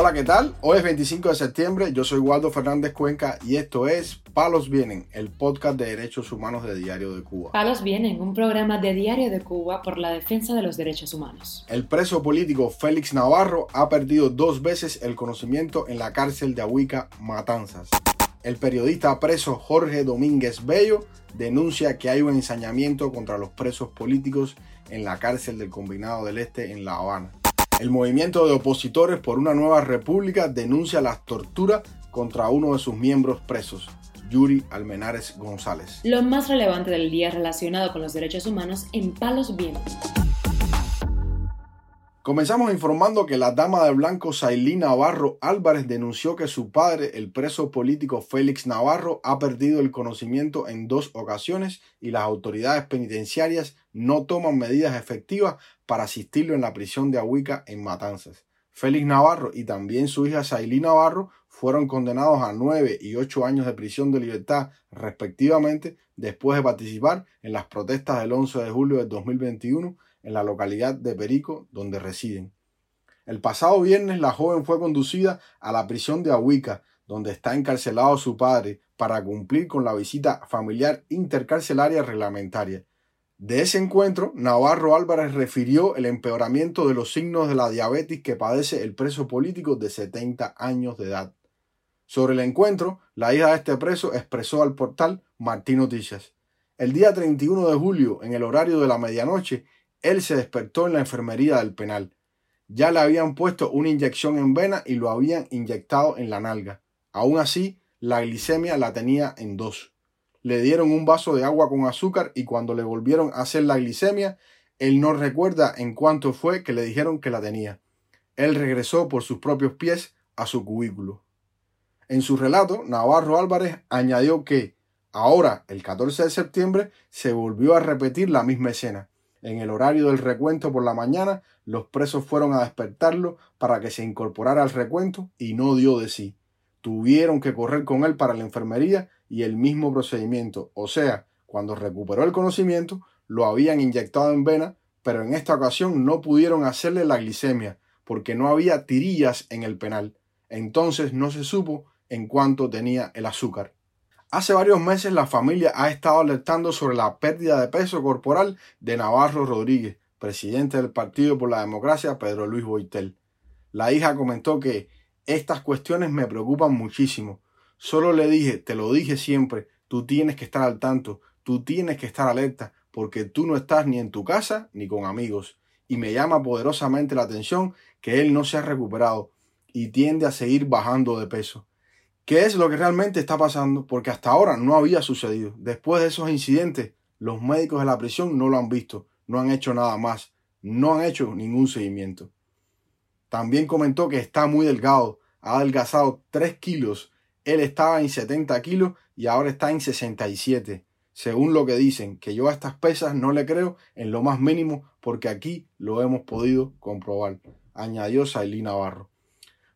Hola, ¿qué tal? Hoy es 25 de septiembre, yo soy Waldo Fernández Cuenca y esto es Palos Vienen, el podcast de derechos humanos de Diario de Cuba. Palos Vienen, un programa de Diario de Cuba por la defensa de los derechos humanos. El preso político Félix Navarro ha perdido dos veces el conocimiento en la cárcel de Ahuica, Matanzas. El periodista preso Jorge Domínguez Bello denuncia que hay un ensañamiento contra los presos políticos en la cárcel del Combinado del Este en La Habana. El movimiento de opositores por una nueva república denuncia las torturas contra uno de sus miembros presos, Yuri Almenares González. Lo más relevante del día relacionado con los derechos humanos en Palos Vientos. Comenzamos informando que la dama de blanco Sailí Navarro Álvarez denunció que su padre, el preso político Félix Navarro, ha perdido el conocimiento en dos ocasiones y las autoridades penitenciarias no toman medidas efectivas para asistirlo en la prisión de Ahuica en Matanzas. Félix Navarro y también su hija Sailí Navarro fueron condenados a nueve y ocho años de prisión de libertad respectivamente después de participar en las protestas del 11 de julio de 2021 en la localidad de Perico, donde residen. El pasado viernes la joven fue conducida a la prisión de Ahuica, donde está encarcelado su padre, para cumplir con la visita familiar intercarcelaria reglamentaria. De ese encuentro, Navarro Álvarez refirió el empeoramiento de los signos de la diabetes que padece el preso político de 70 años de edad. Sobre el encuentro, la hija de este preso expresó al portal Martín Noticias. El día 31 de julio, en el horario de la medianoche, él se despertó en la enfermería del penal. Ya le habían puesto una inyección en vena y lo habían inyectado en la nalga. Aún así, la glicemia la tenía en dos le dieron un vaso de agua con azúcar y cuando le volvieron a hacer la glicemia, él no recuerda en cuánto fue que le dijeron que la tenía. Él regresó por sus propios pies a su cubículo. En su relato, Navarro Álvarez añadió que ahora, el 14 de septiembre, se volvió a repetir la misma escena. En el horario del recuento por la mañana, los presos fueron a despertarlo para que se incorporara al recuento y no dio de sí. Tuvieron que correr con él para la enfermería y el mismo procedimiento. O sea, cuando recuperó el conocimiento, lo habían inyectado en vena, pero en esta ocasión no pudieron hacerle la glicemia, porque no había tirillas en el penal. Entonces no se supo en cuánto tenía el azúcar. Hace varios meses la familia ha estado alertando sobre la pérdida de peso corporal de Navarro Rodríguez, presidente del Partido por la Democracia, Pedro Luis Boitel. La hija comentó que estas cuestiones me preocupan muchísimo, Solo le dije, te lo dije siempre, tú tienes que estar al tanto, tú tienes que estar alerta, porque tú no estás ni en tu casa ni con amigos. Y me llama poderosamente la atención que él no se ha recuperado y tiende a seguir bajando de peso. ¿Qué es lo que realmente está pasando? Porque hasta ahora no había sucedido. Después de esos incidentes, los médicos de la prisión no lo han visto, no han hecho nada más, no han hecho ningún seguimiento. También comentó que está muy delgado, ha adelgazado 3 kilos él estaba en 70 kilos y ahora está en 67. Según lo que dicen, que yo a estas pesas no le creo en lo más mínimo porque aquí lo hemos podido comprobar, añadió Sailí Navarro.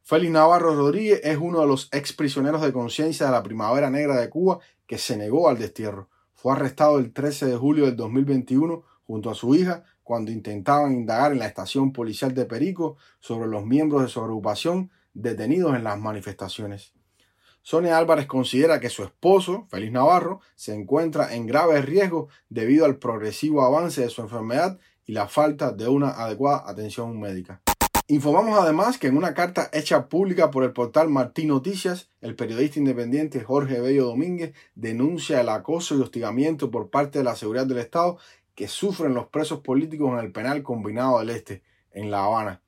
Félix Navarro Rodríguez es uno de los ex prisioneros de conciencia de la Primavera Negra de Cuba que se negó al destierro. Fue arrestado el 13 de julio del 2021 junto a su hija cuando intentaban indagar en la estación policial de Perico sobre los miembros de su agrupación detenidos en las manifestaciones. Sonia Álvarez considera que su esposo, Félix Navarro, se encuentra en grave riesgo debido al progresivo avance de su enfermedad y la falta de una adecuada atención médica. Informamos además que en una carta hecha pública por el portal Martín Noticias, el periodista independiente Jorge Bello Domínguez denuncia el acoso y hostigamiento por parte de la seguridad del Estado que sufren los presos políticos en el penal combinado del Este, en La Habana.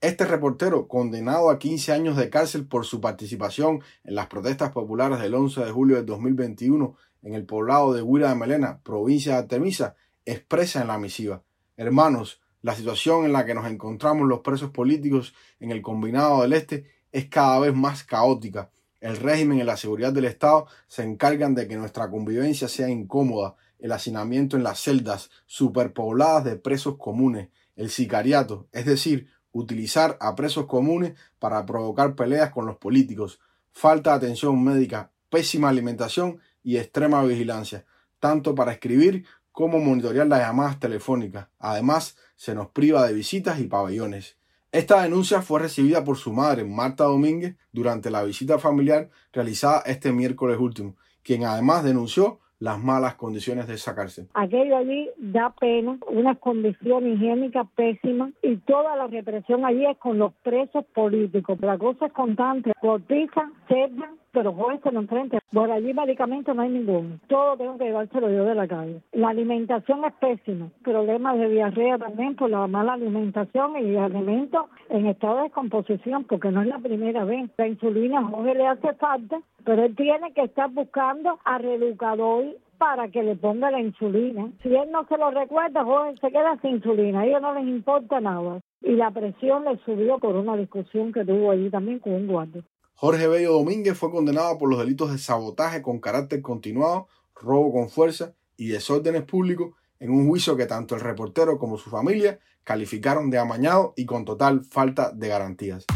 Este reportero, condenado a 15 años de cárcel por su participación en las protestas populares del 11 de julio de 2021 en el poblado de Huira de Melena, provincia de Artemisa, expresa en la misiva, hermanos, la situación en la que nos encontramos los presos políticos en el combinado del Este es cada vez más caótica. El régimen y la seguridad del Estado se encargan de que nuestra convivencia sea incómoda, el hacinamiento en las celdas superpobladas de presos comunes, el sicariato, es decir, utilizar a presos comunes para provocar peleas con los políticos, falta de atención médica, pésima alimentación y extrema vigilancia, tanto para escribir como monitorear las llamadas telefónicas. Además, se nos priva de visitas y pabellones. Esta denuncia fue recibida por su madre, Marta Domínguez, durante la visita familiar realizada este miércoles último, quien además denunció las malas condiciones de esa cárcel. Aquello allí da pena, una condición higiénica pésima y toda la represión allí es con los presos políticos. La cosa es constante, cortizan, cerdan, pero no enfrente. Por allí medicamentos no hay ninguno. Todo tengo que llevárselo yo de la calle. La alimentación es pésima. Problemas de diarrea también por la mala alimentación y alimentos en estado de descomposición, porque no es la primera vez. La insulina Jorge le hace falta, pero él tiene que estar buscando a reeducador para que le ponga la insulina. Si él no se lo recuerda, Jorge se queda sin insulina. A ellos no les importa nada. Y la presión le subió por una discusión que tuvo allí también con un guardia. Jorge Bello Domínguez fue condenado por los delitos de sabotaje con carácter continuado, robo con fuerza y desórdenes públicos en un juicio que tanto el reportero como su familia calificaron de amañado y con total falta de garantías.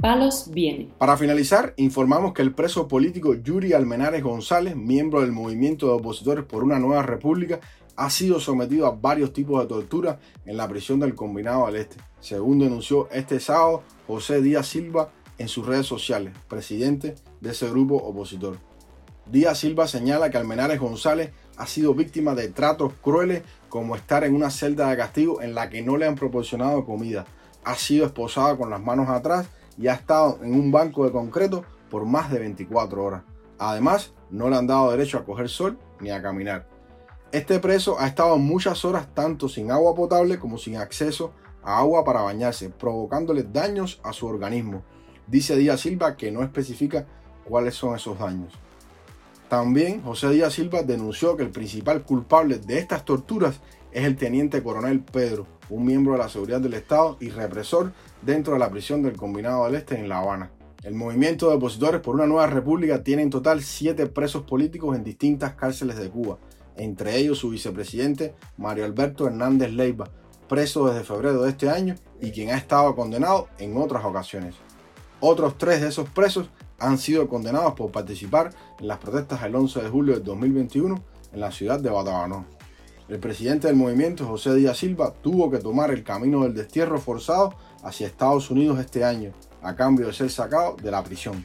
Palos viene. Para finalizar, informamos que el preso político Yuri Almenares González, miembro del movimiento de opositores por una nueva república, ha sido sometido a varios tipos de tortura en la prisión del Combinado al Este, según denunció este sábado José Díaz Silva en sus redes sociales, presidente de ese grupo opositor. Díaz Silva señala que Almenares González ha sido víctima de tratos crueles como estar en una celda de castigo en la que no le han proporcionado comida, ha sido esposada con las manos atrás y ha estado en un banco de concreto por más de 24 horas. Además, no le han dado derecho a coger sol ni a caminar. Este preso ha estado muchas horas tanto sin agua potable como sin acceso a agua para bañarse, provocándole daños a su organismo. Dice Díaz Silva que no especifica cuáles son esos daños. También José Díaz Silva denunció que el principal culpable de estas torturas es el teniente coronel Pedro, un miembro de la seguridad del Estado y represor dentro de la prisión del Combinado del Este en La Habana. El movimiento de opositores por una nueva república tiene en total siete presos políticos en distintas cárceles de Cuba entre ellos su vicepresidente Mario Alberto Hernández Leiva, preso desde febrero de este año y quien ha estado condenado en otras ocasiones. Otros tres de esos presos han sido condenados por participar en las protestas del 11 de julio de 2021 en la ciudad de Batabanó. El presidente del movimiento, José Díaz Silva, tuvo que tomar el camino del destierro forzado hacia Estados Unidos este año, a cambio de ser sacado de la prisión.